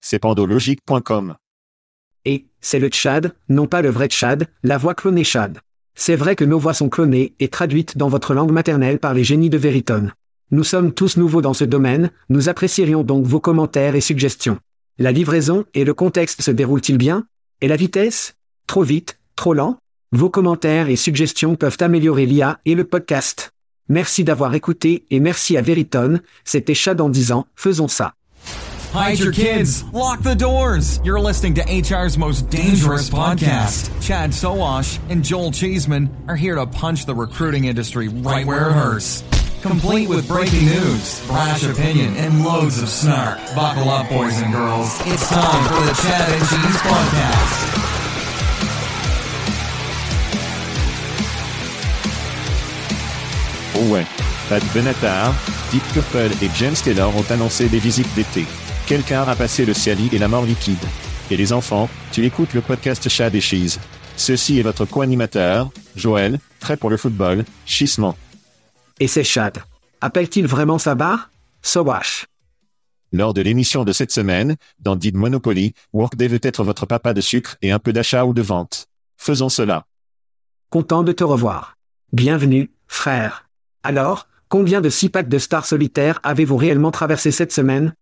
C'est pandologique.com. Et, c'est le Tchad, non pas le vrai Tchad, la voix clonée Chad. C'est vrai que nos voix sont clonées et traduites dans votre langue maternelle par les génies de Veritone. Nous sommes tous nouveaux dans ce domaine, nous apprécierions donc vos commentaires et suggestions. La livraison et le contexte se déroulent-ils bien? Et la vitesse? Trop vite? Trop lent? Vos commentaires et suggestions peuvent améliorer l'IA et le podcast. Merci d'avoir écouté et merci à Veritone, c'était Chad en disant, faisons ça. Hide your kids. Lock the doors. You're listening to HR's most dangerous podcast. Chad Soash and Joel Cheeseman are here to punch the recruiting industry right where it hurts. Complete with breaking news, brash opinion, and loads of snark. Buckle up, boys and girls. It's time for the Chad and Cheese Podcast. Oh ouais. Pat Benatar, Deep Purple et James Taylor ont annoncé des visites d'été. Quelqu'un a passé le Ciali et la mort liquide. Et les enfants, tu écoutes le podcast Chad et Cheese. Ceci est votre co-animateur, Joël, prêt pour le football, chissement. Et c'est Chad. Appelle-t-il vraiment sa barre? Sowash. Lors de l'émission de cette semaine, dans Did Monopoly, Workday veut être votre papa de sucre et un peu d'achat ou de vente. Faisons cela. Content de te revoir. Bienvenue, frère. Alors, combien de six packs de stars solitaires avez-vous réellement traversé cette semaine?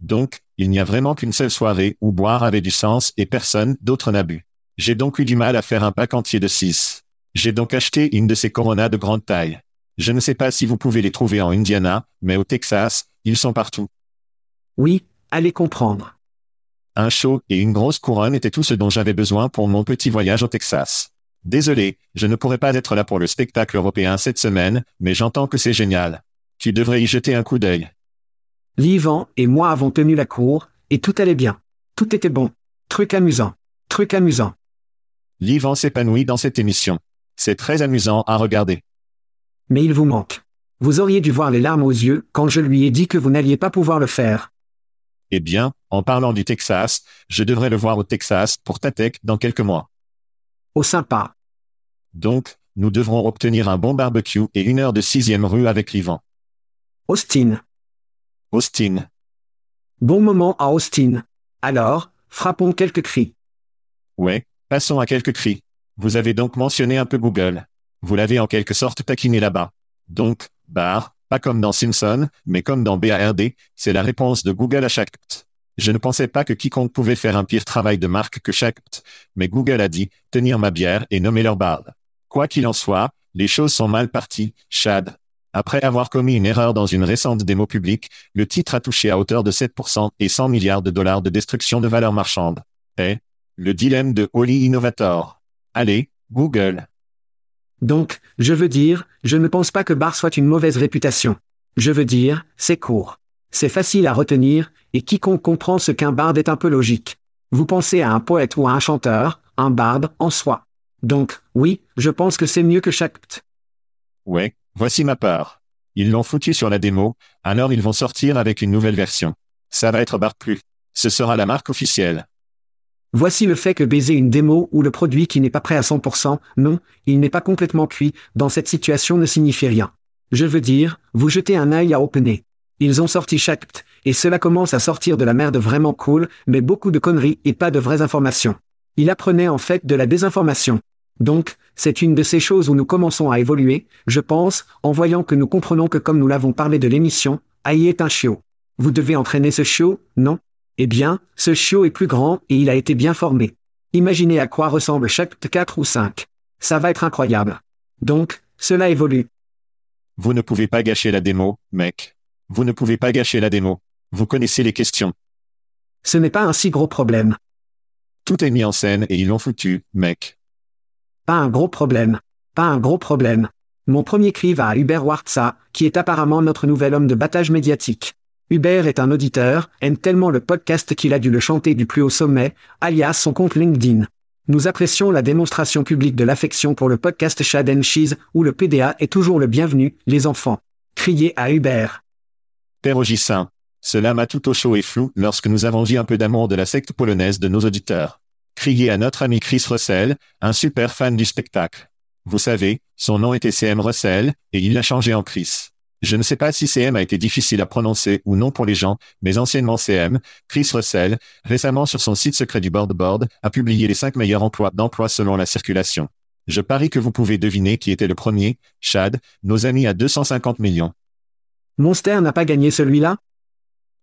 Donc, il n'y a vraiment qu'une seule soirée où boire avait du sens et personne d'autre n'a bu. J'ai donc eu du mal à faire un pack entier de six. J'ai donc acheté une de ces coronas de grande taille. Je ne sais pas si vous pouvez les trouver en Indiana, mais au Texas, ils sont partout. Oui, allez comprendre. Un show et une grosse couronne étaient tout ce dont j'avais besoin pour mon petit voyage au Texas. Désolé, je ne pourrais pas être là pour le spectacle européen cette semaine, mais j'entends que c'est génial. Tu devrais y jeter un coup d'œil. L'Ivan et moi avons tenu la cour, et tout allait bien. Tout était bon. Truc amusant. Truc amusant. L'Ivan s'épanouit dans cette émission. C'est très amusant à regarder. Mais il vous manque. Vous auriez dû voir les larmes aux yeux quand je lui ai dit que vous n'alliez pas pouvoir le faire. Eh bien, en parlant du Texas, je devrais le voir au Texas pour Tatec dans quelques mois. Au sympa. Donc, nous devrons obtenir un bon barbecue et une heure de sixième rue avec l'Ivan. Austin. Austin. Bon moment à Austin. Alors, frappons quelques cris. Ouais, passons à quelques cris. Vous avez donc mentionné un peu Google. Vous l'avez en quelque sorte taquiné là-bas. Donc, bar, pas comme dans Simpson, mais comme dans BARD, c'est la réponse de Google à chaque pt. Je ne pensais pas que quiconque pouvait faire un pire travail de marque que chaque pt, mais Google a dit, tenir ma bière et nommer leur barbe. Quoi qu'il en soit, les choses sont mal parties, Chad. Après avoir commis une erreur dans une récente démo publique, le titre a touché à hauteur de 7% et 100 milliards de dollars de destruction de valeur marchande. Eh? Le dilemme de Holly Innovator. Allez, Google. Donc, je veux dire, je ne pense pas que Bar soit une mauvaise réputation. Je veux dire, c'est court. C'est facile à retenir, et quiconque comprend ce qu'un barde est un peu logique. Vous pensez à un poète ou à un chanteur, un barde en soi. Donc, oui, je pense que c'est mieux que chaque. Ouais, voici ma part. Ils l'ont foutu sur la démo, alors ils vont sortir avec une nouvelle version. Ça va être Bar Plus. Ce sera la marque officielle. Voici le fait que baiser une démo ou le produit qui n'est pas prêt à 100%, non, il n'est pas complètement cuit, dans cette situation ne signifie rien. Je veux dire, vous jetez un œil à OpenAI. Ils ont sorti chaque pt, et cela commence à sortir de la merde vraiment cool, mais beaucoup de conneries et pas de vraies informations. Il apprenait en fait de la désinformation. Donc, c'est une de ces choses où nous commençons à évoluer, je pense, en voyant que nous comprenons que comme nous l'avons parlé de l'émission, AI est un chiot. Vous devez entraîner ce chiot, non? Eh bien, ce chiot est plus grand et il a été bien formé. Imaginez à quoi ressemble chaque 4 ou 5. Ça va être incroyable. Donc, cela évolue. Vous ne pouvez pas gâcher la démo, mec. Vous ne pouvez pas gâcher la démo. Vous connaissez les questions. Ce n'est pas un si gros problème. Tout est mis en scène et ils l'ont foutu, mec. Pas un gros problème. Pas un gros problème. Mon premier cri va à Hubert Wartza, qui est apparemment notre nouvel homme de battage médiatique. Hubert est un auditeur, aime tellement le podcast qu'il a dû le chanter du plus haut sommet, alias son compte LinkedIn. Nous apprécions la démonstration publique de l'affection pour le podcast Shad and Cheese, où le PDA est toujours le bienvenu, les enfants. Criez à Hubert. Père Ogissin. Cela m'a tout au chaud et flou lorsque nous avons vu un peu d'amour de la secte polonaise de nos auditeurs. Criez à notre ami Chris Russell, un super fan du spectacle. Vous savez, son nom était CM Russell, et il l'a changé en Chris. Je ne sais pas si CM a été difficile à prononcer ou non pour les gens, mais anciennement CM, Chris Russell, récemment sur son site secret du Board Board, a publié les cinq meilleurs emplois d'emploi selon la circulation. Je parie que vous pouvez deviner qui était le premier, Chad, nos amis à 250 millions. Monster n'a pas gagné celui-là?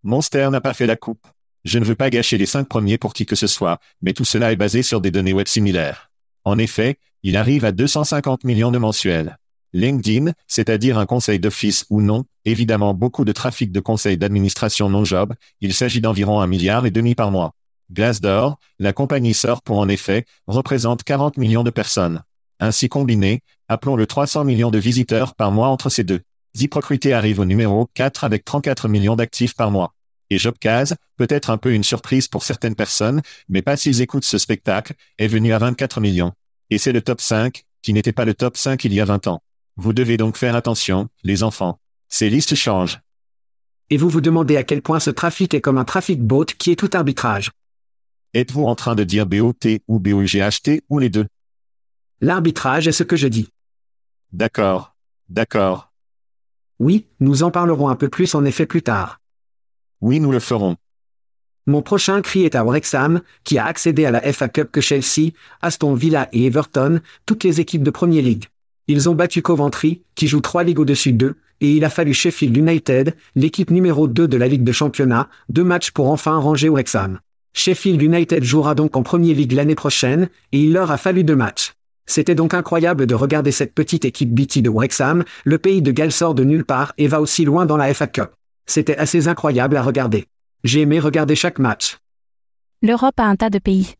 Monster n'a pas fait la coupe. Je ne veux pas gâcher les cinq premiers pour qui que ce soit, mais tout cela est basé sur des données web similaires. En effet, il arrive à 250 millions de mensuels. LinkedIn, c'est-à-dire un conseil d'office ou non, évidemment beaucoup de trafic de conseils d'administration non-job, il s'agit d'environ un milliard et demi par mois. Glassdoor, la compagnie sort pour en effet, représente 40 millions de personnes. Ainsi combiné, appelons-le 300 millions de visiteurs par mois entre ces deux. ZipRecruiter arrive au numéro 4 avec 34 millions d'actifs par mois. Et Jobcase, peut-être un peu une surprise pour certaines personnes, mais pas s'ils écoutent ce spectacle, est venu à 24 millions. Et c'est le top 5, qui n'était pas le top 5 il y a 20 ans. Vous devez donc faire attention, les enfants. Ces listes changent. Et vous vous demandez à quel point ce trafic est comme un trafic bot qui est tout arbitrage. Êtes-vous en train de dire BOT ou BOGHT ou les deux? L'arbitrage est ce que je dis. D'accord. D'accord. Oui, nous en parlerons un peu plus en effet plus tard. Oui, nous le ferons. Mon prochain cri est à Wrexham, qui a accédé à la FA Cup que Chelsea, Aston Villa et Everton, toutes les équipes de Premier League. Ils ont battu Coventry, qui joue trois ligues au-dessus d'eux, et il a fallu Sheffield United, l'équipe numéro 2 de la Ligue de Championnat, deux matchs pour enfin ranger Wrexham. Sheffield United jouera donc en Premier League l'année prochaine, et il leur a fallu deux matchs. C'était donc incroyable de regarder cette petite équipe BT de Wrexham, le pays de Galles sort de nulle part et va aussi loin dans la FA Cup. C'était assez incroyable à regarder. J'ai aimé regarder chaque match. L'Europe a un tas de pays.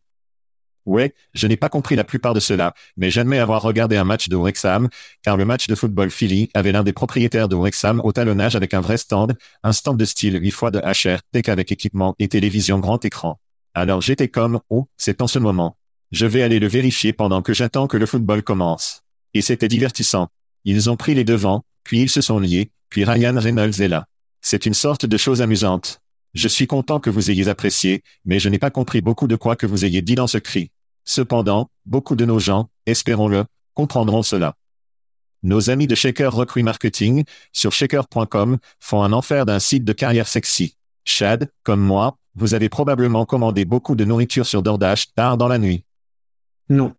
Ouais, je n'ai pas compris la plupart de cela, mais j'admets avoir regardé un match de Wrexham, car le match de football Philly avait l'un des propriétaires de Wrexham au talonnage avec un vrai stand, un stand de style 8 fois de HR, tech avec équipement et télévision grand écran. Alors j'étais comme, oh, c'est en ce moment. Je vais aller le vérifier pendant que j'attends que le football commence. Et c'était divertissant. Ils ont pris les devants, puis ils se sont liés, puis Ryan Reynolds est là. C'est une sorte de chose amusante. Je suis content que vous ayez apprécié, mais je n'ai pas compris beaucoup de quoi que vous ayez dit dans ce cri. Cependant, beaucoup de nos gens, espérons-le, comprendront cela. Nos amis de Shaker Recruit Marketing, sur shaker.com, font un enfer d'un site de carrière sexy. Chad, comme moi, vous avez probablement commandé beaucoup de nourriture sur DoorDash tard dans la nuit. Non.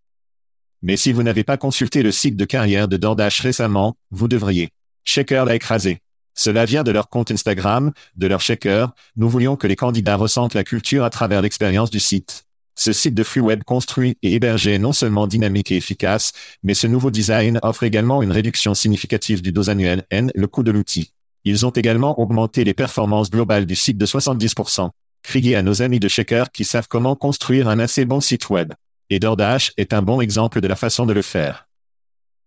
Mais si vous n'avez pas consulté le site de carrière de DoorDash récemment, vous devriez. Shaker l'a écrasé. Cela vient de leur compte Instagram, de leur Shaker. Nous voulions que les candidats ressentent la culture à travers l'expérience du site. Ce site de free web construit et hébergé est non seulement dynamique et efficace, mais ce nouveau design offre également une réduction significative du dos annuel N, le coût de l'outil. Ils ont également augmenté les performances globales du site de 70%. Criez à nos amis de Shaker qui savent comment construire un assez bon site web. Et DoorDash est un bon exemple de la façon de le faire.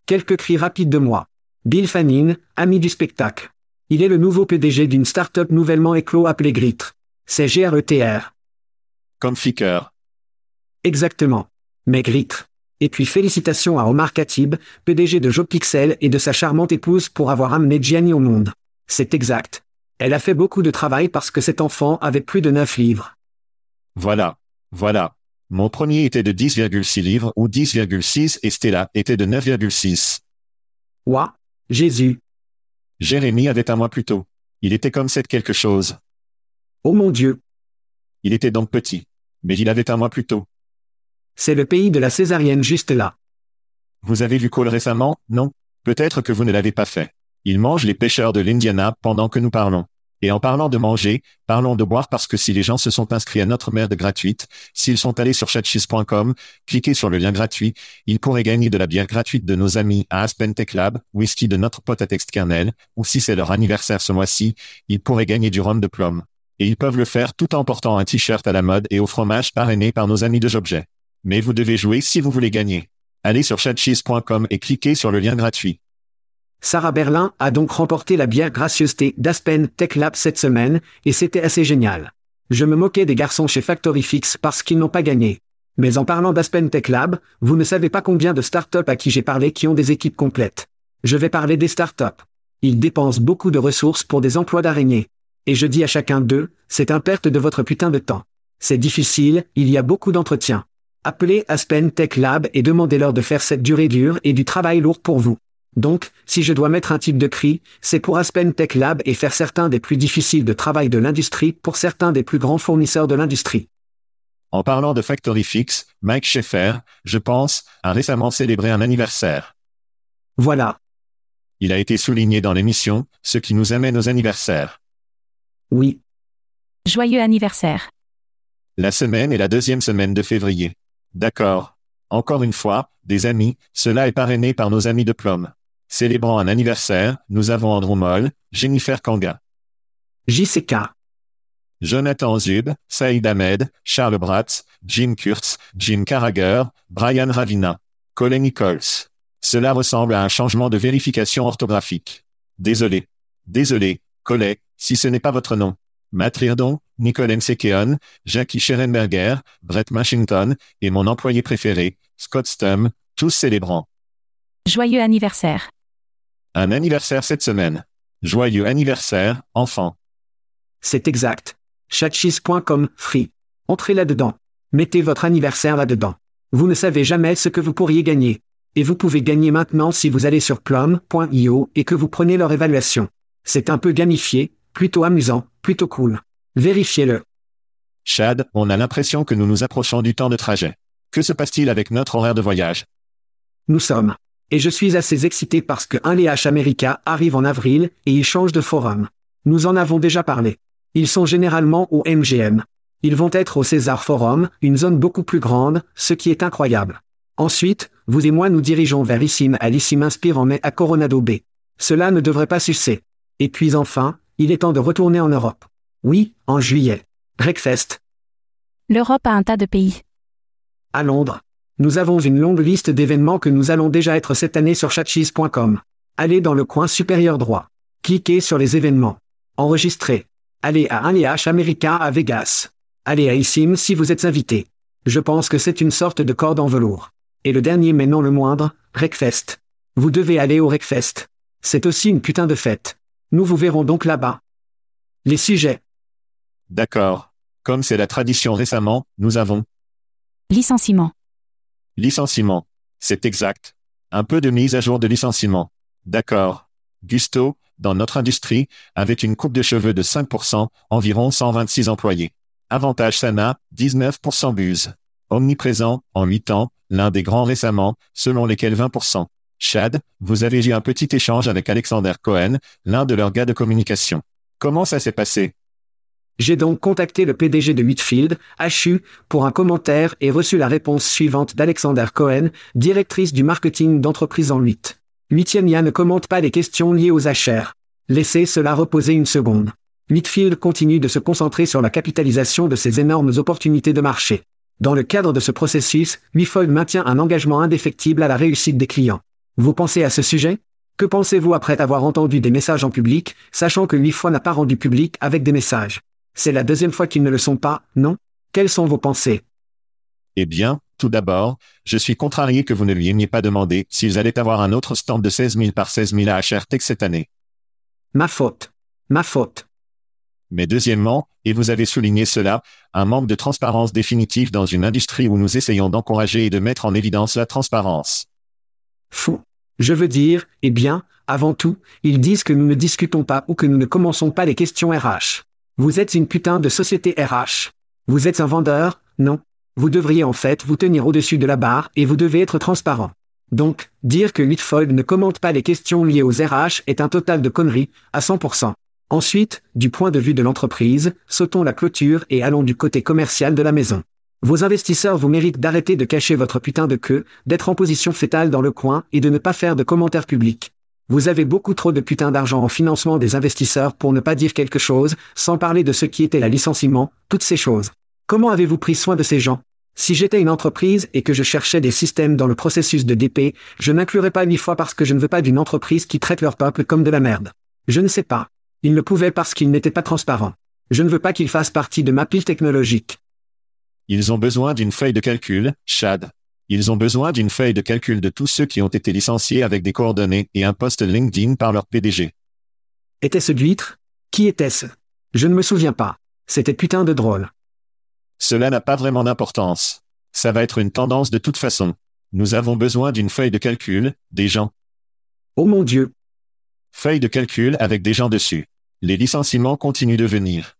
Quelques cris rapides de moi. Bill Fannin, ami du spectacle. Il est le nouveau PDG d'une start-up nouvellement éclos appelée Gritre. C'est GRETR. Comme Ficker. Exactement. Mais Gritre. Et puis félicitations à Omar Khatib, PDG de JobPixel et de sa charmante épouse pour avoir amené Gianni au monde. C'est exact. Elle a fait beaucoup de travail parce que cet enfant avait plus de 9 livres. Voilà. Voilà. Mon premier était de 10,6 livres ou 10,6 et Stella était de 9,6. Ouah. Jésus. Jérémie avait un mois plus tôt. Il était comme cette quelque chose. Oh mon Dieu. Il était donc petit. Mais il avait un mois plus tôt. C'est le pays de la césarienne juste là. Vous avez vu Cole récemment, non? Peut-être que vous ne l'avez pas fait. Il mange les pêcheurs de l'Indiana pendant que nous parlons. Et en parlant de manger, parlons de boire parce que si les gens se sont inscrits à notre merde gratuite, s'ils sont allés sur chatcheese.com, cliquez sur le lien gratuit, ils pourraient gagner de la bière gratuite de nos amis à Aspen Tech Lab, whisky de notre pote à Textkernel, ou si c'est leur anniversaire ce mois-ci, ils pourraient gagner du rhum de plomb. Et ils peuvent le faire tout en portant un t-shirt à la mode et au fromage parrainé par nos amis de Jobjet. Mais vous devez jouer si vous voulez gagner. Allez sur chatcheese.com et cliquez sur le lien gratuit. Sarah Berlin a donc remporté la bière gracieuseté d'Aspen Tech Lab cette semaine, et c'était assez génial. Je me moquais des garçons chez Factory Fix parce qu'ils n'ont pas gagné. Mais en parlant d'Aspen Tech Lab, vous ne savez pas combien de startups à qui j'ai parlé qui ont des équipes complètes. Je vais parler des startups. Ils dépensent beaucoup de ressources pour des emplois d'araignées. Et je dis à chacun d'eux, c'est un perte de votre putain de temps. C'est difficile, il y a beaucoup d'entretiens. Appelez Aspen Tech Lab et demandez-leur de faire cette durée dure et du travail lourd pour vous. Donc, si je dois mettre un type de cri, c'est pour Aspen Tech Lab et faire certains des plus difficiles de travail de l'industrie pour certains des plus grands fournisseurs de l'industrie. En parlant de Factory Fix, Mike Schaeffer, je pense, a récemment célébré un anniversaire. Voilà. Il a été souligné dans l'émission, ce qui nous amène aux anniversaires. Oui. Joyeux anniversaire. La semaine est la deuxième semaine de février. D'accord. Encore une fois, des amis, cela est parrainé par nos amis de Plum. Célébrant un anniversaire, nous avons Andrew Moll, Jennifer Kanga, JCK. Jonathan Zub, Saïd Ahmed, Charles Bratz, Jim Kurtz, Jim Carragher, Brian Ravina, Colin Nichols. Cela ressemble à un changement de vérification orthographique. Désolé. Désolé, Collet, si ce n'est pas votre nom. Matt Riordan, Nicole Nsekeon, Jackie Scherenberger, Brett Washington, et mon employé préféré, Scott Stum, tous célébrant. Joyeux anniversaire. Un anniversaire cette semaine. Joyeux anniversaire, enfant. C'est exact. Chatcheese.com, free. Entrez là-dedans. Mettez votre anniversaire là-dedans. Vous ne savez jamais ce que vous pourriez gagner. Et vous pouvez gagner maintenant si vous allez sur plum.io et que vous prenez leur évaluation. C'est un peu gamifié, plutôt amusant, plutôt cool. Vérifiez-le. Chad, on a l'impression que nous nous approchons du temps de trajet. Que se passe-t-il avec notre horaire de voyage? Nous sommes. Et je suis assez excité parce que un LH America arrive en avril et il change de forum. Nous en avons déjà parlé. Ils sont généralement au MGM. Ils vont être au César Forum, une zone beaucoup plus grande, ce qui est incroyable. Ensuite, vous et moi nous dirigeons vers Issim à l'Issim Inspire en mai à Coronado Bay. Cela ne devrait pas sucer. Et puis enfin, il est temps de retourner en Europe. Oui, en juillet. Breakfast, L'Europe a un tas de pays. à Londres. Nous avons une longue liste d'événements que nous allons déjà être cette année sur chatcheese.com. Allez dans le coin supérieur droit. Cliquez sur les événements. Enregistrez. Allez à un LH America à Vegas. Allez à Issim si vous êtes invité. Je pense que c'est une sorte de corde en velours. Et le dernier mais non le moindre, Wreckfest. Vous devez aller au Wreckfest. C'est aussi une putain de fête. Nous vous verrons donc là-bas. Les sujets. D'accord. Comme c'est la tradition récemment, nous avons Licenciement. Licenciement. C'est exact. Un peu de mise à jour de licenciement. D'accord. Gusto, dans notre industrie, avait une coupe de cheveux de 5%, environ 126 employés. Avantage Sana, 19% Buse. Omniprésent, en 8 ans, l'un des grands récemment, selon lesquels 20%. Chad, vous avez eu un petit échange avec Alexander Cohen, l'un de leurs gars de communication. Comment ça s'est passé? J'ai donc contacté le PDG de Whitfield, HU, pour un commentaire et reçu la réponse suivante d'Alexander Cohen, directrice du marketing d'entreprise en 8. Huitième IA ne commente pas les questions liées aux HR. Laissez cela reposer une seconde. Whitfield continue de se concentrer sur la capitalisation de ces énormes opportunités de marché. Dans le cadre de ce processus, Whitfield maintient un engagement indéfectible à la réussite des clients. Vous pensez à ce sujet? Que pensez-vous après avoir entendu des messages en public, sachant que fois n'a pas rendu public avec des messages? C'est la deuxième fois qu'ils ne le sont pas, non? Quelles sont vos pensées? Eh bien, tout d'abord, je suis contrarié que vous ne lui ayez pas demandé s'ils allaient avoir un autre stand de 16 000 par 16 000 à HR Tech cette année. Ma faute. Ma faute. Mais deuxièmement, et vous avez souligné cela, un manque de transparence définitive dans une industrie où nous essayons d'encourager et de mettre en évidence la transparence. Fou. Je veux dire, eh bien, avant tout, ils disent que nous ne discutons pas ou que nous ne commençons pas les questions RH. Vous êtes une putain de société RH. Vous êtes un vendeur, non? Vous devriez en fait vous tenir au-dessus de la barre et vous devez être transparent. Donc, dire que Whitfold ne commente pas les questions liées aux RH est un total de conneries, à 100%. Ensuite, du point de vue de l'entreprise, sautons la clôture et allons du côté commercial de la maison. Vos investisseurs vous méritent d'arrêter de cacher votre putain de queue, d'être en position fétale dans le coin et de ne pas faire de commentaires publics. Vous avez beaucoup trop de putain d'argent en financement des investisseurs pour ne pas dire quelque chose, sans parler de ce qui était la licenciement, toutes ces choses. Comment avez-vous pris soin de ces gens? Si j'étais une entreprise et que je cherchais des systèmes dans le processus de DP, je n'inclurais pas huit fois parce que je ne veux pas d'une entreprise qui traite leur peuple comme de la merde. Je ne sais pas. Ils ne pouvaient parce qu'ils n'étaient pas transparents. Je ne veux pas qu'ils fassent partie de ma pile technologique. Ils ont besoin d'une feuille de calcul, Chad. Ils ont besoin d'une feuille de calcul de tous ceux qui ont été licenciés avec des coordonnées et un poste LinkedIn par leur PDG. Était-ce d'huître Qui était-ce? Je ne me souviens pas. C'était putain de drôle. Cela n'a pas vraiment d'importance. Ça va être une tendance de toute façon. Nous avons besoin d'une feuille de calcul, des gens. Oh mon Dieu. Feuille de calcul avec des gens dessus. Les licenciements continuent de venir.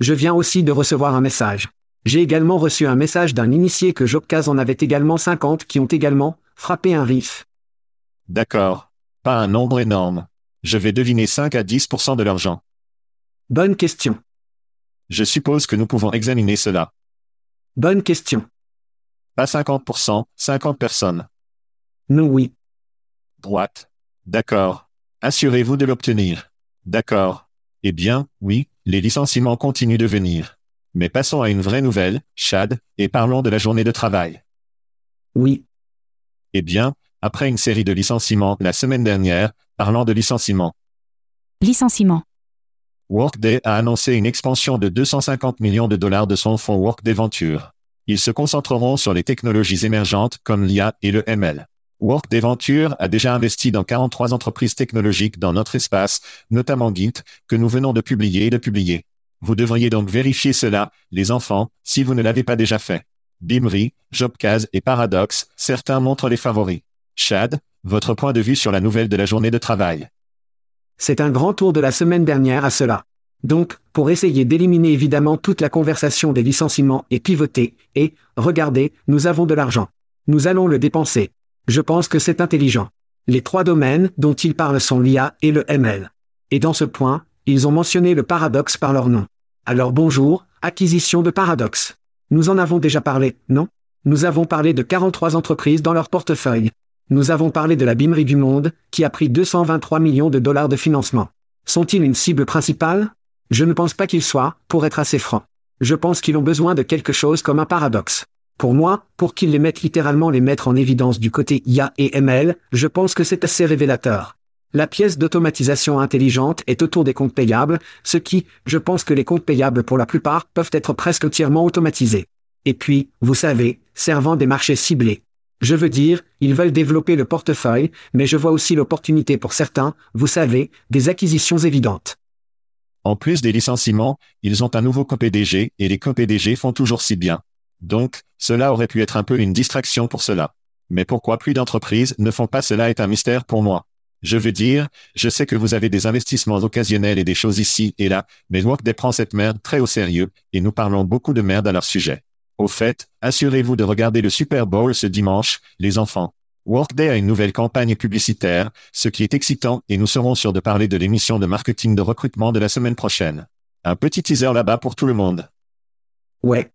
Je viens aussi de recevoir un message. J'ai également reçu un message d'un initié que Jobcaz en avait également 50 qui ont également frappé un riff. D'accord. Pas un nombre énorme. Je vais deviner 5 à 10% de l'argent. Bonne question. Je suppose que nous pouvons examiner cela. Bonne question. Pas 50%, 50 personnes. Non oui. Droite. D'accord. Assurez-vous de l'obtenir. D'accord. Eh bien, oui, les licenciements continuent de venir. Mais passons à une vraie nouvelle, Chad, et parlons de la journée de travail. Oui. Eh bien, après une série de licenciements la semaine dernière, parlant de licenciements, Licenciement. Workday a annoncé une expansion de 250 millions de dollars de son fonds Workday Venture. Ils se concentreront sur les technologies émergentes comme l'IA et le ML. Workday Venture a déjà investi dans 43 entreprises technologiques dans notre espace, notamment Git, que nous venons de publier et de publier. Vous devriez donc vérifier cela, les enfants, si vous ne l'avez pas déjà fait. Bimri, Jobcaz et Paradox, certains montrent les favoris. Chad, votre point de vue sur la nouvelle de la journée de travail. C'est un grand tour de la semaine dernière à cela. Donc, pour essayer d'éliminer évidemment toute la conversation des licenciements et pivoter, et, regardez, nous avons de l'argent. Nous allons le dépenser. Je pense que c'est intelligent. Les trois domaines dont ils parlent sont l'IA et le ML. Et dans ce point, ils ont mentionné le paradoxe par leur nom. Alors bonjour, acquisition de paradoxe. Nous en avons déjà parlé, non? Nous avons parlé de 43 entreprises dans leur portefeuille. Nous avons parlé de la bimerie du monde, qui a pris 223 millions de dollars de financement. Sont-ils une cible principale? Je ne pense pas qu'ils soient, pour être assez franc. Je pense qu'ils ont besoin de quelque chose comme un paradoxe. Pour moi, pour qu'ils les mettent littéralement les mettre en évidence du côté IA et ML, je pense que c'est assez révélateur. La pièce d'automatisation intelligente est autour des comptes payables, ce qui, je pense que les comptes payables pour la plupart peuvent être presque entièrement automatisés. Et puis, vous savez, servant des marchés ciblés. Je veux dire, ils veulent développer le portefeuille, mais je vois aussi l'opportunité pour certains, vous savez, des acquisitions évidentes. En plus des licenciements, ils ont un nouveau co-PDG et les co-PDG font toujours si bien. Donc, cela aurait pu être un peu une distraction pour cela. Mais pourquoi plus d'entreprises ne font pas cela est un mystère pour moi. Je veux dire, je sais que vous avez des investissements occasionnels et des choses ici et là, mais Workday prend cette merde très au sérieux, et nous parlons beaucoup de merde à leur sujet. Au fait, assurez-vous de regarder le Super Bowl ce dimanche, les enfants. Workday a une nouvelle campagne publicitaire, ce qui est excitant, et nous serons sûrs de parler de l'émission de marketing de recrutement de la semaine prochaine. Un petit teaser là-bas pour tout le monde. Ouais.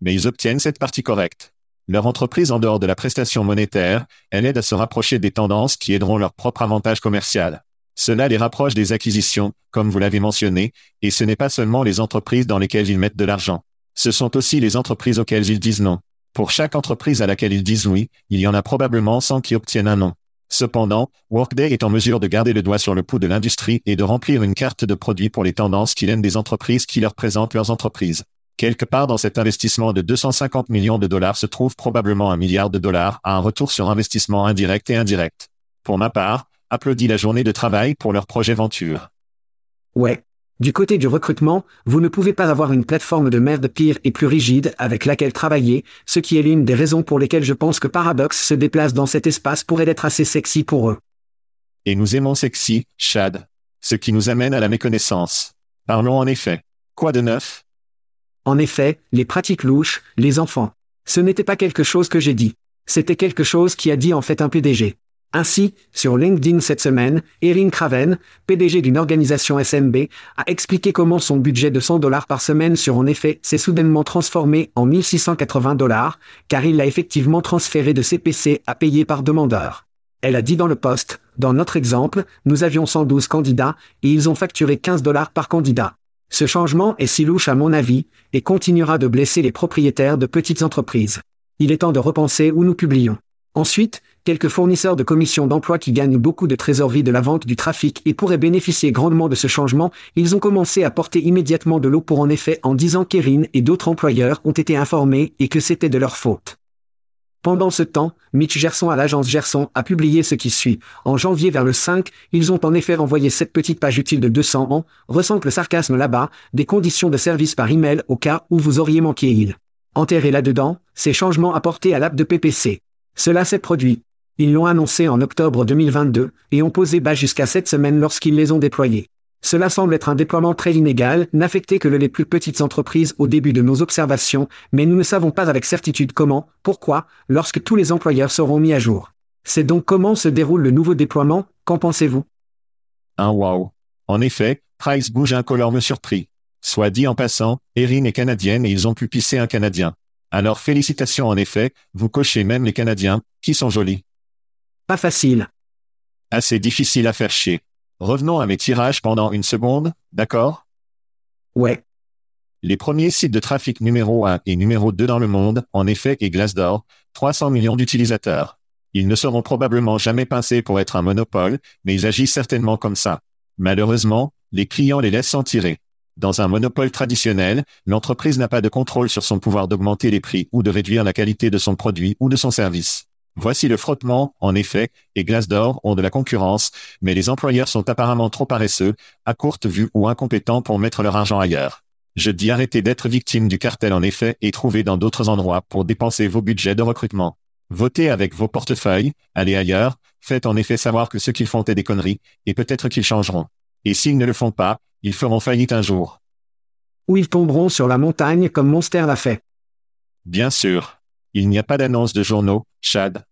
Mais ils obtiennent cette partie correcte. Leur entreprise en dehors de la prestation monétaire, elle aide à se rapprocher des tendances qui aideront leur propre avantage commercial. Cela les rapproche des acquisitions, comme vous l'avez mentionné, et ce n'est pas seulement les entreprises dans lesquelles ils mettent de l'argent. Ce sont aussi les entreprises auxquelles ils disent non. Pour chaque entreprise à laquelle ils disent oui, il y en a probablement 100 qui obtiennent un non. Cependant, Workday est en mesure de garder le doigt sur le pouls de l'industrie et de remplir une carte de produits pour les tendances qu'il aime des entreprises qui leur présentent leurs entreprises. Quelque part dans cet investissement de 250 millions de dollars se trouve probablement un milliard de dollars à un retour sur investissement indirect et indirect. Pour ma part, applaudis la journée de travail pour leur projet Venture. Ouais. Du côté du recrutement, vous ne pouvez pas avoir une plateforme de merde pire et plus rigide avec laquelle travailler, ce qui est l'une des raisons pour lesquelles je pense que Paradox se déplace dans cet espace pourrait être assez sexy pour eux. Et nous aimons sexy, Chad. Ce qui nous amène à la méconnaissance. Parlons en effet. Quoi de neuf? En effet, les pratiques louches, les enfants. Ce n'était pas quelque chose que j'ai dit. C'était quelque chose qui a dit en fait un PDG. Ainsi, sur LinkedIn cette semaine, Erin Craven, PDG d'une organisation SMB, a expliqué comment son budget de 100 dollars par semaine sur en effet s'est soudainement transformé en 1680 dollars, car il l'a effectivement transféré de CPC à payer par demandeur. Elle a dit dans le poste, dans notre exemple, nous avions 112 candidats, et ils ont facturé 15 dollars par candidat. Ce changement est si louche à mon avis, et continuera de blesser les propriétaires de petites entreprises. Il est temps de repenser où nous publions. Ensuite, quelques fournisseurs de commissions d'emploi qui gagnent beaucoup de trésorerie de la vente du trafic et pourraient bénéficier grandement de ce changement, ils ont commencé à porter immédiatement de l'eau pour en effet en disant qu'Erin et d'autres employeurs ont été informés et que c'était de leur faute. Pendant ce temps, Mitch Gerson à l'agence Gerson a publié ce qui suit. En janvier vers le 5, ils ont en effet envoyé cette petite page utile de 200 ans, ressent le sarcasme là-bas, des conditions de service par email au cas où vous auriez manqué il. Enterré là-dedans, ces changements apportés à l'app de PPC. Cela s'est produit. Ils l'ont annoncé en octobre 2022, et ont posé bas jusqu'à cette semaine lorsqu'ils les ont déployés. Cela semble être un déploiement très inégal, n'affecté que les plus petites entreprises au début de nos observations, mais nous ne savons pas avec certitude comment, pourquoi, lorsque tous les employeurs seront mis à jour. C'est donc comment se déroule le nouveau déploiement, qu'en pensez-vous? Un wow. En effet, Price bouge un color me surpris. Soit dit en passant, Erin est canadienne et ils ont pu pisser un Canadien. Alors félicitations en effet, vous cochez même les Canadiens, qui sont jolis. Pas facile. Assez difficile à faire chier. Revenons à mes tirages pendant une seconde, d'accord? Ouais. Les premiers sites de trafic numéro 1 et numéro 2 dans le monde, en effet, est Glassdoor, 300 millions d'utilisateurs. Ils ne seront probablement jamais pincés pour être un monopole, mais ils agissent certainement comme ça. Malheureusement, les clients les laissent s'en tirer. Dans un monopole traditionnel, l'entreprise n'a pas de contrôle sur son pouvoir d'augmenter les prix ou de réduire la qualité de son produit ou de son service. Voici le frottement, en effet, et Glassdoor ont de la concurrence, mais les employeurs sont apparemment trop paresseux, à courte vue ou incompétents pour mettre leur argent ailleurs. Je dis arrêtez d'être victime du cartel en effet et trouvez dans d'autres endroits pour dépenser vos budgets de recrutement. Votez avec vos portefeuilles, allez ailleurs, faites en effet savoir que ce qu'ils font est des conneries, et peut-être qu'ils changeront. Et s'ils ne le font pas, ils feront faillite un jour. Ou ils tomberont sur la montagne comme Monster l'a fait. Bien sûr. Il n'y a pas d'annonce de journaux, Chad.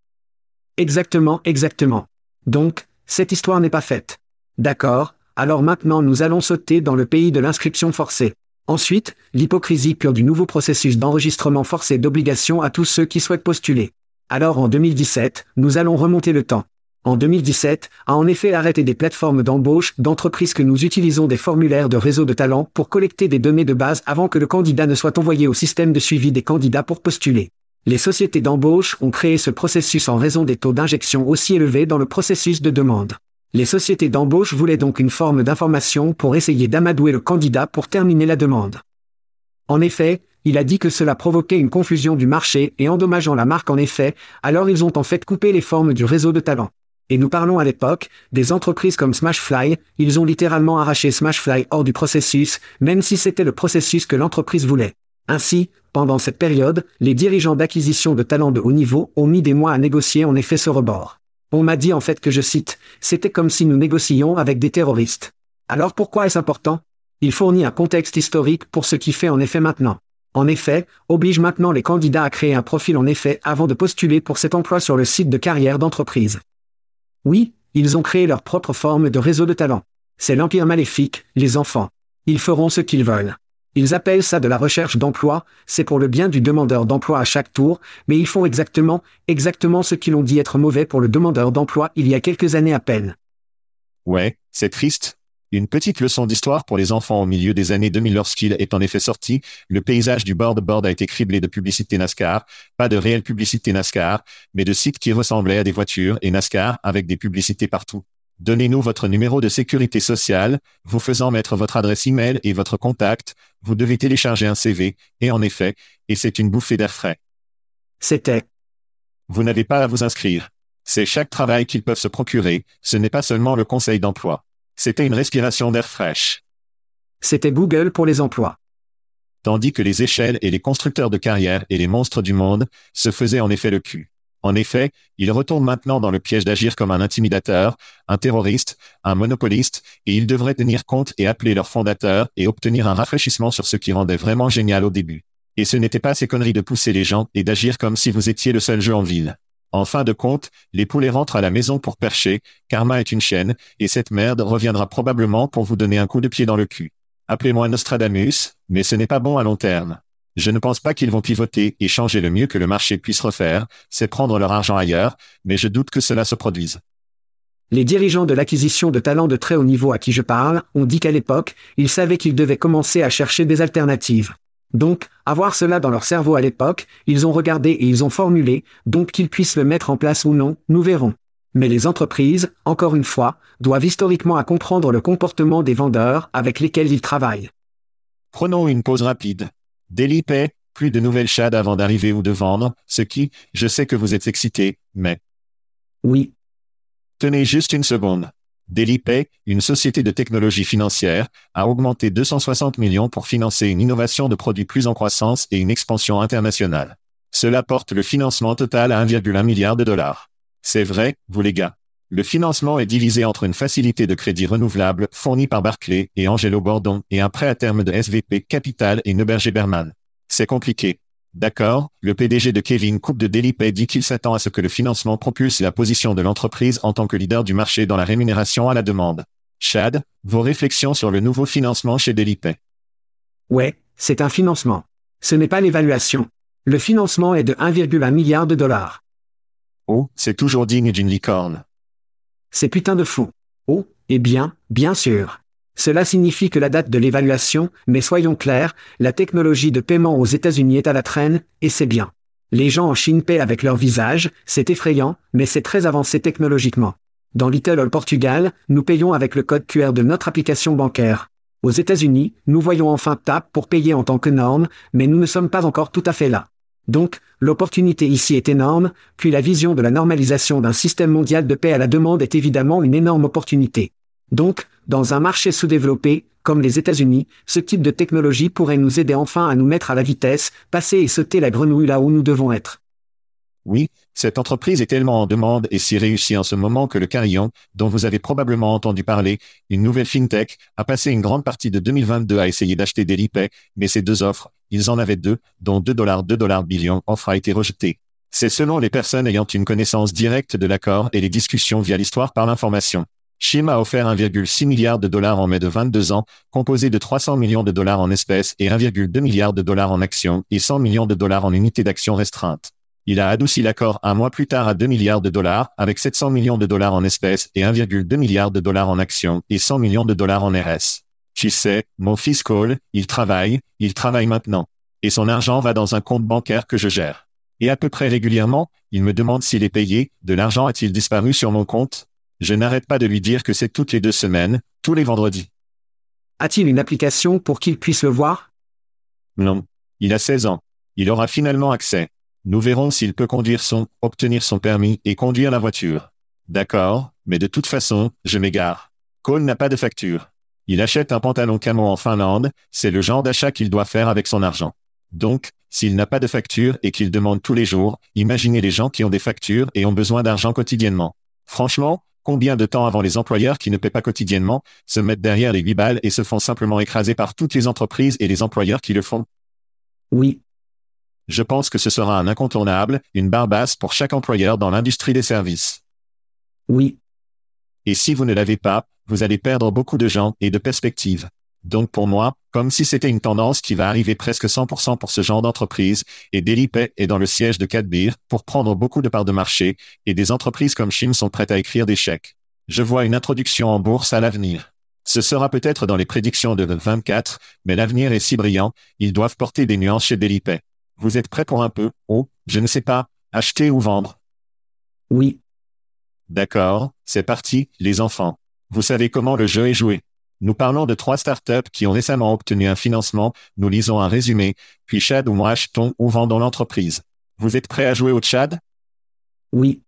Exactement, exactement. Donc, cette histoire n'est pas faite. D'accord, alors maintenant nous allons sauter dans le pays de l'inscription forcée. Ensuite, l'hypocrisie pure du nouveau processus d'enregistrement forcé d'obligation à tous ceux qui souhaitent postuler. Alors en 2017, nous allons remonter le temps en 2017, a en effet arrêté des plateformes d'embauche d'entreprises que nous utilisons des formulaires de réseau de talents pour collecter des données de base avant que le candidat ne soit envoyé au système de suivi des candidats pour postuler. Les sociétés d'embauche ont créé ce processus en raison des taux d'injection aussi élevés dans le processus de demande. Les sociétés d'embauche voulaient donc une forme d'information pour essayer d'amadouer le candidat pour terminer la demande. En effet, il a dit que cela provoquait une confusion du marché et endommageant la marque en effet, alors ils ont en fait coupé les formes du réseau de talents. Et nous parlons à l'époque, des entreprises comme Smashfly, ils ont littéralement arraché Smashfly hors du processus, même si c'était le processus que l'entreprise voulait. Ainsi, pendant cette période, les dirigeants d'acquisition de talents de haut niveau ont mis des mois à négocier en effet ce rebord. On m'a dit en fait que je cite, c'était comme si nous négocions avec des terroristes. Alors pourquoi est-ce important? Il fournit un contexte historique pour ce qui fait en effet maintenant. En effet, oblige maintenant les candidats à créer un profil en effet avant de postuler pour cet emploi sur le site de carrière d'entreprise. Oui, ils ont créé leur propre forme de réseau de talents. C'est l'empire maléfique, les enfants. Ils feront ce qu'ils veulent. Ils appellent ça de la recherche d'emploi, c'est pour le bien du demandeur d'emploi à chaque tour, mais ils font exactement, exactement ce qu'ils ont dit être mauvais pour le demandeur d'emploi il y a quelques années à peine. Ouais, c'est triste, une petite leçon d'histoire pour les enfants au milieu des années 2000 lorsqu'il est en effet sorti, le paysage du board-board a été criblé de publicité NASCAR, pas de réelle publicité NASCAR, mais de sites qui ressemblaient à des voitures et NASCAR avec des publicités partout. Donnez-nous votre numéro de sécurité sociale, vous faisant mettre votre adresse email et votre contact, vous devez télécharger un CV, et en effet, et c'est une bouffée d'air frais. C'était. Vous n'avez pas à vous inscrire. C'est chaque travail qu'ils peuvent se procurer, ce n'est pas seulement le conseil d'emploi. C'était une respiration d'air fraîche. C'était Google pour les emplois. Tandis que les échelles et les constructeurs de carrière et les monstres du monde se faisaient en effet le cul. En effet, ils retournent maintenant dans le piège d'agir comme un intimidateur, un terroriste, un monopoliste, et ils devraient tenir compte et appeler leur fondateur et obtenir un rafraîchissement sur ce qui rendait vraiment génial au début. Et ce n'était pas ces conneries de pousser les gens et d'agir comme si vous étiez le seul jeu en ville. En fin de compte, les poulets rentrent à la maison pour percher, karma est une chaîne, et cette merde reviendra probablement pour vous donner un coup de pied dans le cul. Appelez-moi Nostradamus, mais ce n'est pas bon à long terme. Je ne pense pas qu'ils vont pivoter et changer le mieux que le marché puisse refaire, c'est prendre leur argent ailleurs, mais je doute que cela se produise. Les dirigeants de l'acquisition de talents de très haut niveau à qui je parle ont dit qu'à l'époque, ils savaient qu'ils devaient commencer à chercher des alternatives. Donc, avoir cela dans leur cerveau à l'époque, ils ont regardé et ils ont formulé, donc qu'ils puissent le mettre en place ou non, nous verrons. Mais les entreprises, encore une fois, doivent historiquement à comprendre le comportement des vendeurs avec lesquels ils travaillent. Prenons une pause rapide. Daily Pay, plus de nouvelles chades avant d'arriver ou de vendre, ce qui, je sais que vous êtes excité, mais... Oui. Tenez juste une seconde. DailyPay, une société de technologie financière, a augmenté 260 millions pour financer une innovation de produits plus en croissance et une expansion internationale. Cela porte le financement total à 1,1 milliard de dollars. C'est vrai, vous les gars. Le financement est divisé entre une facilité de crédit renouvelable fournie par Barclay et Angelo Bordon et un prêt à terme de SVP Capital et Neuberger Berman. C'est compliqué. D'accord, le PDG de Kevin Coupe de DailyPay dit qu'il s'attend à ce que le financement propulse la position de l'entreprise en tant que leader du marché dans la rémunération à la demande. Chad, vos réflexions sur le nouveau financement chez DailyPay. Ouais, c'est un financement. Ce n'est pas l'évaluation. Le financement est de 1,1 milliard de dollars. Oh, c'est toujours digne d'une licorne. C'est putain de fou. Oh, eh bien, bien sûr. Cela signifie que la date de l'évaluation, mais soyons clairs, la technologie de paiement aux États-Unis est à la traîne, et c'est bien. Les gens en Chine paient avec leur visage, c'est effrayant, mais c'est très avancé technologiquement. Dans Little au Portugal, nous payons avec le code QR de notre application bancaire. Aux États-Unis, nous voyons enfin TAP pour payer en tant que norme, mais nous ne sommes pas encore tout à fait là. Donc, l'opportunité ici est énorme, puis la vision de la normalisation d'un système mondial de paix à la demande est évidemment une énorme opportunité. Donc, dans un marché sous-développé, comme les États-Unis, ce type de technologie pourrait nous aider enfin à nous mettre à la vitesse, passer et sauter la grenouille là où nous devons être. Oui, cette entreprise est tellement en demande et si réussie en ce moment que le Carillon, dont vous avez probablement entendu parler, une nouvelle fintech, a passé une grande partie de 2022 à essayer d'acheter des Lipay, mais ces deux offres, ils en avaient deux, dont 2 dollars 2 dollars billions offre a été rejetée. C'est selon les personnes ayant une connaissance directe de l'accord et les discussions via l'histoire par l'information. Shim a offert 1,6 milliard de dollars en mai de 22 ans, composé de 300 millions de dollars en espèces et 1,2 milliard de dollars en actions et 100 millions de dollars en unités d'action restreintes. Il a adouci l'accord un mois plus tard à 2 milliards de dollars, avec 700 millions de dollars en espèces et 1,2 milliard de dollars en actions et 100 millions de dollars en RS. Tu sais, mon fils Cole, il travaille, il travaille maintenant. Et son argent va dans un compte bancaire que je gère. Et à peu près régulièrement, il me demande s'il est payé, de l'argent a-t-il disparu sur mon compte? Je n'arrête pas de lui dire que c'est toutes les deux semaines, tous les vendredis. A-t-il une application pour qu'il puisse le voir? Non. Il a 16 ans. Il aura finalement accès. Nous verrons s'il peut conduire son, obtenir son permis et conduire la voiture. D'accord, mais de toute façon, je m'égare. Cole n'a pas de facture. Il achète un pantalon camo en Finlande, c'est le genre d'achat qu'il doit faire avec son argent. Donc, s'il n'a pas de facture et qu'il demande tous les jours, imaginez les gens qui ont des factures et ont besoin d'argent quotidiennement. Franchement, Combien de temps avant les employeurs qui ne paient pas quotidiennement se mettent derrière les huit balles et se font simplement écraser par toutes les entreprises et les employeurs qui le font? Oui. Je pense que ce sera un incontournable, une barbasse pour chaque employeur dans l'industrie des services. Oui. Et si vous ne l'avez pas, vous allez perdre beaucoup de gens et de perspectives. Donc pour moi, comme si c'était une tendance qui va arriver presque 100% pour ce genre d'entreprise, et Delipay est dans le siège de Cadbir pour prendre beaucoup de parts de marché, et des entreprises comme Chim sont prêtes à écrire des chèques. Je vois une introduction en bourse à l'avenir. Ce sera peut-être dans les prédictions de 24, mais l'avenir est si brillant, ils doivent porter des nuances chez Delipay. Vous êtes prêts pour un peu, oh, je ne sais pas, acheter ou vendre Oui. D'accord, c'est parti, les enfants. Vous savez comment le jeu est joué. Nous parlons de trois startups qui ont récemment obtenu un financement, nous lisons un résumé, puis Chad ou moi achetons ou vendons l'entreprise. Vous êtes prêts à jouer au Chad? Oui.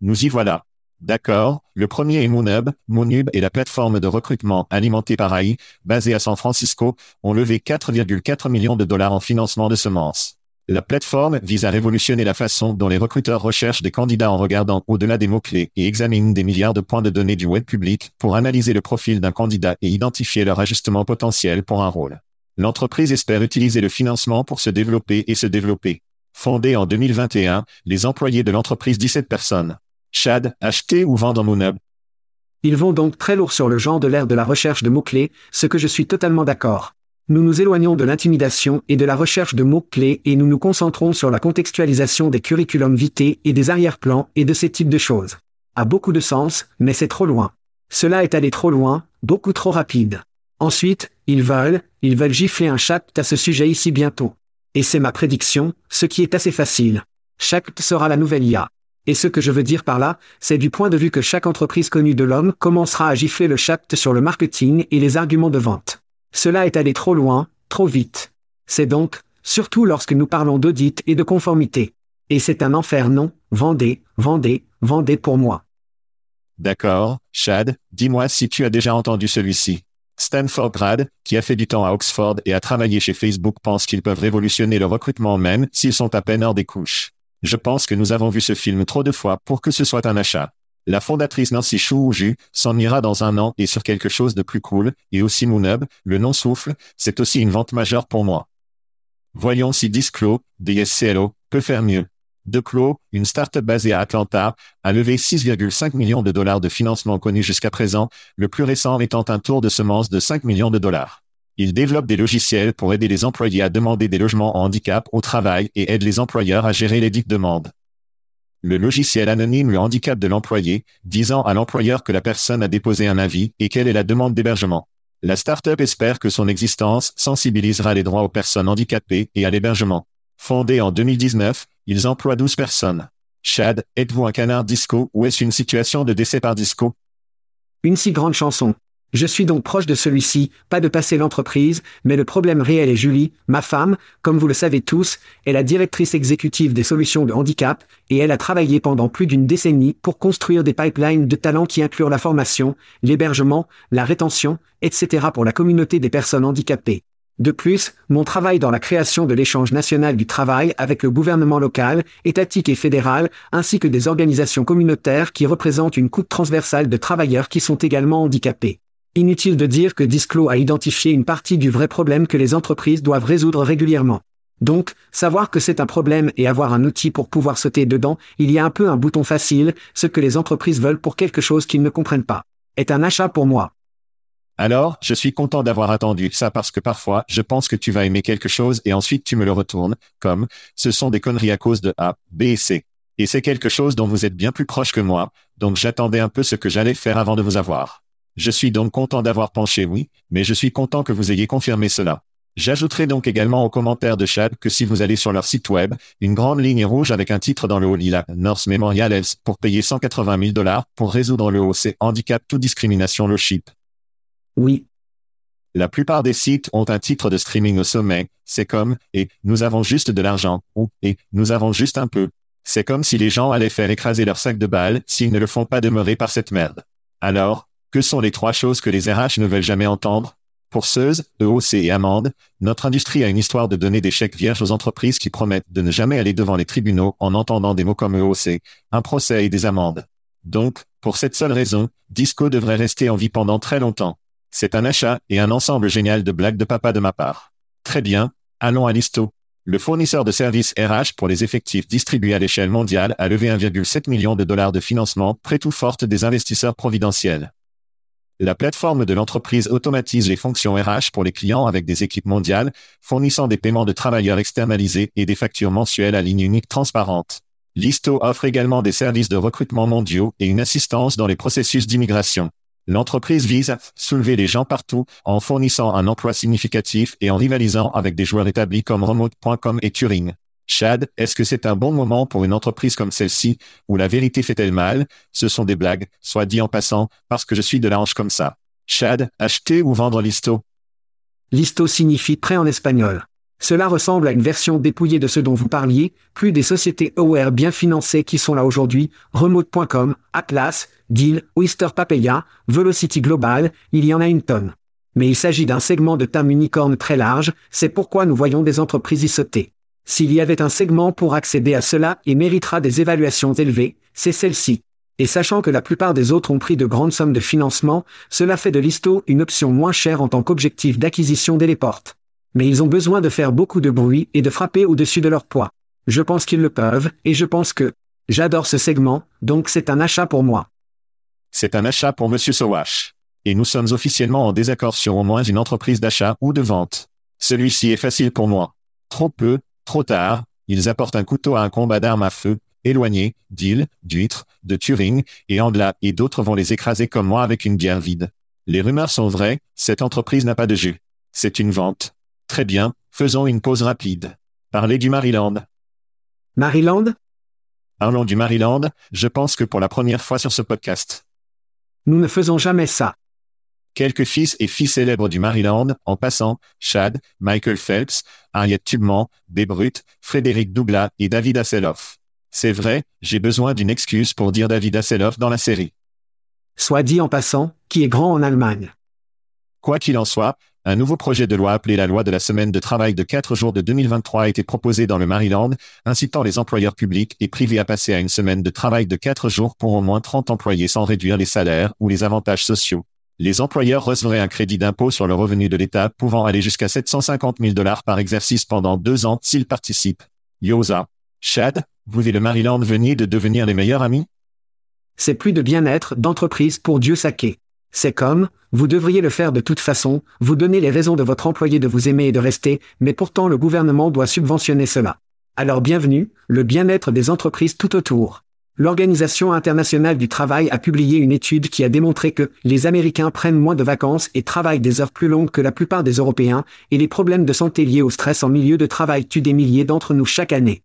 Nous y voilà. D'accord, le premier est Moonhub. Moonhub est la plateforme de recrutement alimentée par AI, basée à San Francisco, ont levé 4,4 millions de dollars en financement de semences. La plateforme vise à révolutionner la façon dont les recruteurs recherchent des candidats en regardant au-delà des mots-clés et examinent des milliards de points de données du web public pour analyser le profil d'un candidat et identifier leur ajustement potentiel pour un rôle. L'entreprise espère utiliser le financement pour se développer et se développer. Fondé en 2021, les employés de l'entreprise 17 personnes. Chad, acheter ou vendre Moonhub Ils vont donc très lourd sur le genre de l'ère de la recherche de mots-clés, ce que je suis totalement d'accord. Nous nous éloignons de l'intimidation et de la recherche de mots-clés et nous nous concentrons sur la contextualisation des curriculums vitae et des arrière-plans et de ces types de choses. A beaucoup de sens, mais c'est trop loin. Cela est allé trop loin, beaucoup trop rapide. Ensuite, ils veulent, ils veulent gifler un chat à ce sujet ici bientôt. Et c'est ma prédiction, ce qui est assez facile. Chaque sera la nouvelle IA. Et ce que je veux dire par là, c'est du point de vue que chaque entreprise connue de l'homme commencera à gifler le chat sur le marketing et les arguments de vente. Cela est allé trop loin, trop vite. C'est donc, surtout lorsque nous parlons d'audit et de conformité. Et c'est un enfer non, vendez, vendez, vendez pour moi. D'accord, Chad, dis-moi si tu as déjà entendu celui-ci. Stanford Grad, qui a fait du temps à Oxford et a travaillé chez Facebook pense qu'ils peuvent révolutionner le recrutement même s'ils sont à peine hors des couches. Je pense que nous avons vu ce film trop de fois pour que ce soit un achat. La fondatrice Nancy Ju s'en ira dans un an et sur quelque chose de plus cool, et aussi Moonhub, le non-souffle, c'est aussi une vente majeure pour moi. Voyons si Disclo, DSCLO, peut faire mieux. Declo, une start-up basée à Atlanta, a levé 6,5 millions de dollars de financement connu jusqu'à présent, le plus récent étant un tour de semence de 5 millions de dollars. Il développe des logiciels pour aider les employés à demander des logements en handicap au travail et aide les employeurs à gérer les dites demandes. Le logiciel anonyme le handicap de l'employé, disant à l'employeur que la personne a déposé un avis et quelle est la demande d'hébergement. La start-up espère que son existence sensibilisera les droits aux personnes handicapées et à l'hébergement. Fondée en 2019, ils emploient 12 personnes. Chad, êtes-vous un canard disco ou est-ce une situation de décès par disco? Une si grande chanson. Je suis donc proche de celui-ci, pas de passer l'entreprise, mais le problème réel est Julie, ma femme, comme vous le savez tous, est la directrice exécutive des solutions de handicap, et elle a travaillé pendant plus d'une décennie pour construire des pipelines de talents qui incluent la formation, l'hébergement, la rétention, etc. pour la communauté des personnes handicapées. De plus, mon travail dans la création de l'échange national du travail avec le gouvernement local, étatique et fédéral, ainsi que des organisations communautaires qui représentent une coupe transversale de travailleurs qui sont également handicapés. Inutile de dire que Disclo a identifié une partie du vrai problème que les entreprises doivent résoudre régulièrement. Donc, savoir que c'est un problème et avoir un outil pour pouvoir sauter dedans, il y a un peu un bouton facile, ce que les entreprises veulent pour quelque chose qu'ils ne comprennent pas. Est un achat pour moi. Alors, je suis content d'avoir attendu ça parce que parfois, je pense que tu vas aimer quelque chose et ensuite tu me le retournes, comme, ce sont des conneries à cause de A, B et C. Et c'est quelque chose dont vous êtes bien plus proche que moi, donc j'attendais un peu ce que j'allais faire avant de vous avoir. Je suis donc content d'avoir penché oui, mais je suis content que vous ayez confirmé cela. J'ajouterai donc également aux commentaires de Chad que si vous allez sur leur site web, une grande ligne rouge avec un titre dans le haut lilas, North Memorial Health, pour payer 180 000 dollars pour résoudre le OC handicap toute discrimination le chip. Oui. La plupart des sites ont un titre de streaming au sommet, c'est comme, et, nous avons juste de l'argent, ou, et, nous avons juste un peu. C'est comme si les gens allaient faire écraser leur sac de balles s'ils ne le font pas demeurer par cette merde. Alors, que sont les trois choses que les RH ne veulent jamais entendre? Pour Seuse, EOC et Amande, notre industrie a une histoire de donner des chèques vierges aux entreprises qui promettent de ne jamais aller devant les tribunaux en entendant des mots comme EOC, un procès et des amendes. Donc, pour cette seule raison, Disco devrait rester en vie pendant très longtemps. C'est un achat et un ensemble génial de blagues de papa de ma part. Très bien, allons à Listo. Le fournisseur de services RH pour les effectifs distribués à l'échelle mondiale a levé 1,7 million de dollars de financement près tout forte des investisseurs providentiels. La plateforme de l'entreprise automatise les fonctions RH pour les clients avec des équipes mondiales, fournissant des paiements de travailleurs externalisés et des factures mensuelles à ligne unique transparente. Listo offre également des services de recrutement mondiaux et une assistance dans les processus d'immigration. L'entreprise vise à soulever les gens partout en fournissant un emploi significatif et en rivalisant avec des joueurs établis comme Remote.com et Turing. Chad, est-ce que c'est un bon moment pour une entreprise comme celle-ci, où la vérité fait-elle mal? Ce sont des blagues, soit dit en passant, parce que je suis de l'ange comme ça. Chad, acheter ou vendre Listo? Listo signifie prêt en espagnol. Cela ressemble à une version dépouillée de ce dont vous parliez, plus des sociétés aware bien financées qui sont là aujourd'hui, Remote.com, Atlas, Deal, Oyster Papeya, Velocity Global, il y en a une tonne. Mais il s'agit d'un segment de tam unicorne très large, c'est pourquoi nous voyons des entreprises y sauter. S'il y avait un segment pour accéder à cela et méritera des évaluations élevées, c'est celle-ci. Et sachant que la plupart des autres ont pris de grandes sommes de financement, cela fait de Listo une option moins chère en tant qu'objectif d'acquisition des portes. Mais ils ont besoin de faire beaucoup de bruit et de frapper au-dessus de leur poids. Je pense qu'ils le peuvent, et je pense que j'adore ce segment, donc c'est un achat pour moi. C'est un achat pour Monsieur Sowash. Et nous sommes officiellement en désaccord sur au moins une entreprise d'achat ou de vente. Celui-ci est facile pour moi. Trop peu, trop tard, ils apportent un couteau à un combat d'armes à feu, éloigné, d'îles, d'huîtres, de Turing, et Angla et d'autres vont les écraser comme moi avec une bière vide. Les rumeurs sont vraies, cette entreprise n'a pas de jus. C'est une vente. Très bien, faisons une pause rapide. Parlez du Maryland. Maryland? Parlons du Maryland, je pense que pour la première fois sur ce podcast. Nous ne faisons jamais ça. Quelques fils et filles célèbres du Maryland, en passant, Chad, Michael Phelps, Harriet Tubman, Bebrut, Frédéric Douglas et David Hasselhoff. C'est vrai, j'ai besoin d'une excuse pour dire David Hasselhoff dans la série. Soit dit en passant, qui est grand en Allemagne. Quoi qu'il en soit, un nouveau projet de loi appelé la loi de la semaine de travail de 4 jours de 2023 a été proposé dans le Maryland, incitant les employeurs publics et privés à passer à une semaine de travail de 4 jours pour au moins 30 employés sans réduire les salaires ou les avantages sociaux. Les employeurs recevraient un crédit d'impôt sur le revenu de l'État pouvant aller jusqu'à 750 000 dollars par exercice pendant deux ans s'ils participent. Yosa. Chad, vous et le Maryland veniez de devenir les meilleurs amis? C'est plus de bien-être d'entreprise pour Dieu saqué. C'est comme, vous devriez le faire de toute façon, vous donnez les raisons de votre employé de vous aimer et de rester, mais pourtant le gouvernement doit subventionner cela. Alors bienvenue, le bien-être des entreprises tout autour. L'Organisation internationale du travail a publié une étude qui a démontré que les Américains prennent moins de vacances et travaillent des heures plus longues que la plupart des Européens, et les problèmes de santé liés au stress en milieu de travail tuent des milliers d'entre nous chaque année.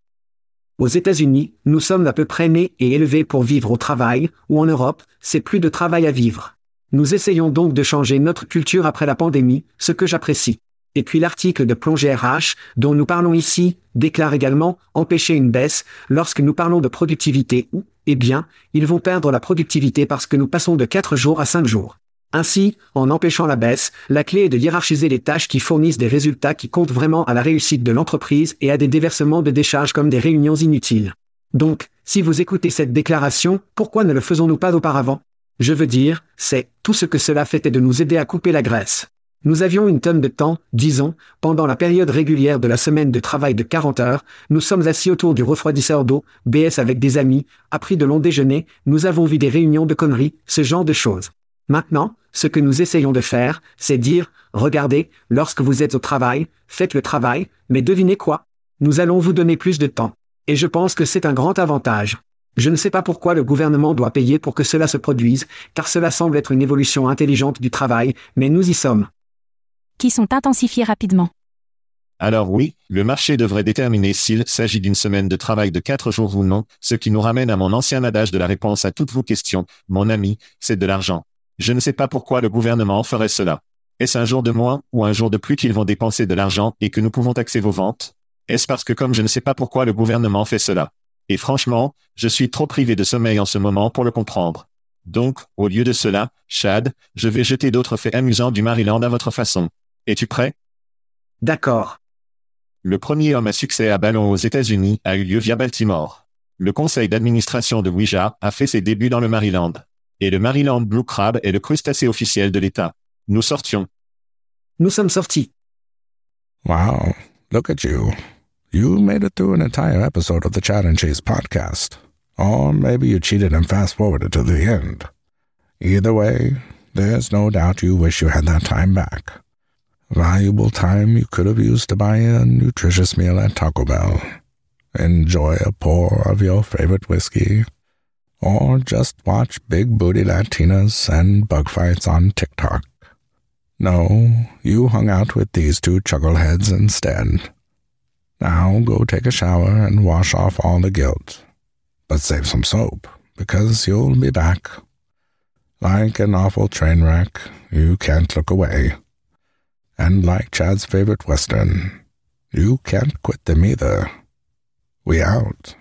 Aux États-Unis, nous sommes à peu près nés et élevés pour vivre au travail, ou en Europe, c'est plus de travail à vivre. Nous essayons donc de changer notre culture après la pandémie, ce que j'apprécie. Et puis l'article de Plongée RH, dont nous parlons ici, déclare également empêcher une baisse lorsque nous parlons de productivité ou, eh bien, ils vont perdre la productivité parce que nous passons de 4 jours à 5 jours. Ainsi, en empêchant la baisse, la clé est de hiérarchiser les tâches qui fournissent des résultats qui comptent vraiment à la réussite de l'entreprise et à des déversements de décharges comme des réunions inutiles. Donc, si vous écoutez cette déclaration, pourquoi ne le faisons-nous pas auparavant? Je veux dire, c'est, tout ce que cela fait est de nous aider à couper la graisse. Nous avions une tonne de temps, disons, pendant la période régulière de la semaine de travail de 40 heures, nous sommes assis autour du refroidisseur d'eau, BS avec des amis, appris de longs déjeuners, nous avons vu des réunions de conneries, ce genre de choses. Maintenant, ce que nous essayons de faire, c'est dire, regardez, lorsque vous êtes au travail, faites le travail, mais devinez quoi? Nous allons vous donner plus de temps. Et je pense que c'est un grand avantage. Je ne sais pas pourquoi le gouvernement doit payer pour que cela se produise, car cela semble être une évolution intelligente du travail, mais nous y sommes qui sont intensifiés rapidement. Alors oui, le marché devrait déterminer s'il s'agit d'une semaine de travail de quatre jours ou non, ce qui nous ramène à mon ancien adage de la réponse à toutes vos questions, mon ami, c'est de l'argent. Je ne sais pas pourquoi le gouvernement ferait cela. Est-ce un jour de moins ou un jour de plus qu'ils vont dépenser de l'argent et que nous pouvons taxer vos ventes? Est-ce parce que comme je ne sais pas pourquoi le gouvernement fait cela? Et franchement, je suis trop privé de sommeil en ce moment pour le comprendre. Donc, au lieu de cela, Chad, je vais jeter d'autres faits amusants du Maryland à votre façon. Es-tu prêt? D'accord. Le premier homme à succès à ballon aux États-Unis a eu lieu via Baltimore. Le conseil d'administration de Ouija a fait ses débuts dans le Maryland. Et le Maryland Blue Crab est le crustacé officiel de l'État. Nous sortions. Nous sommes sortis. Wow, look at you. You made it through an entire episode of the Chat and Cheese podcast. Or maybe you cheated and fast forwarded to the end. Either way, there's no doubt you wish you had that time back. Valuable time you could have used to buy a nutritious meal at Taco Bell, enjoy a pour of your favorite whiskey, or just watch big booty Latinas and bug fights on TikTok. No, you hung out with these two chuckleheads instead. Now go take a shower and wash off all the guilt. But save some soap, because you'll be back. Like an awful train wreck, you can't look away. And like Chad's favorite Western, you can't quit them either. We out.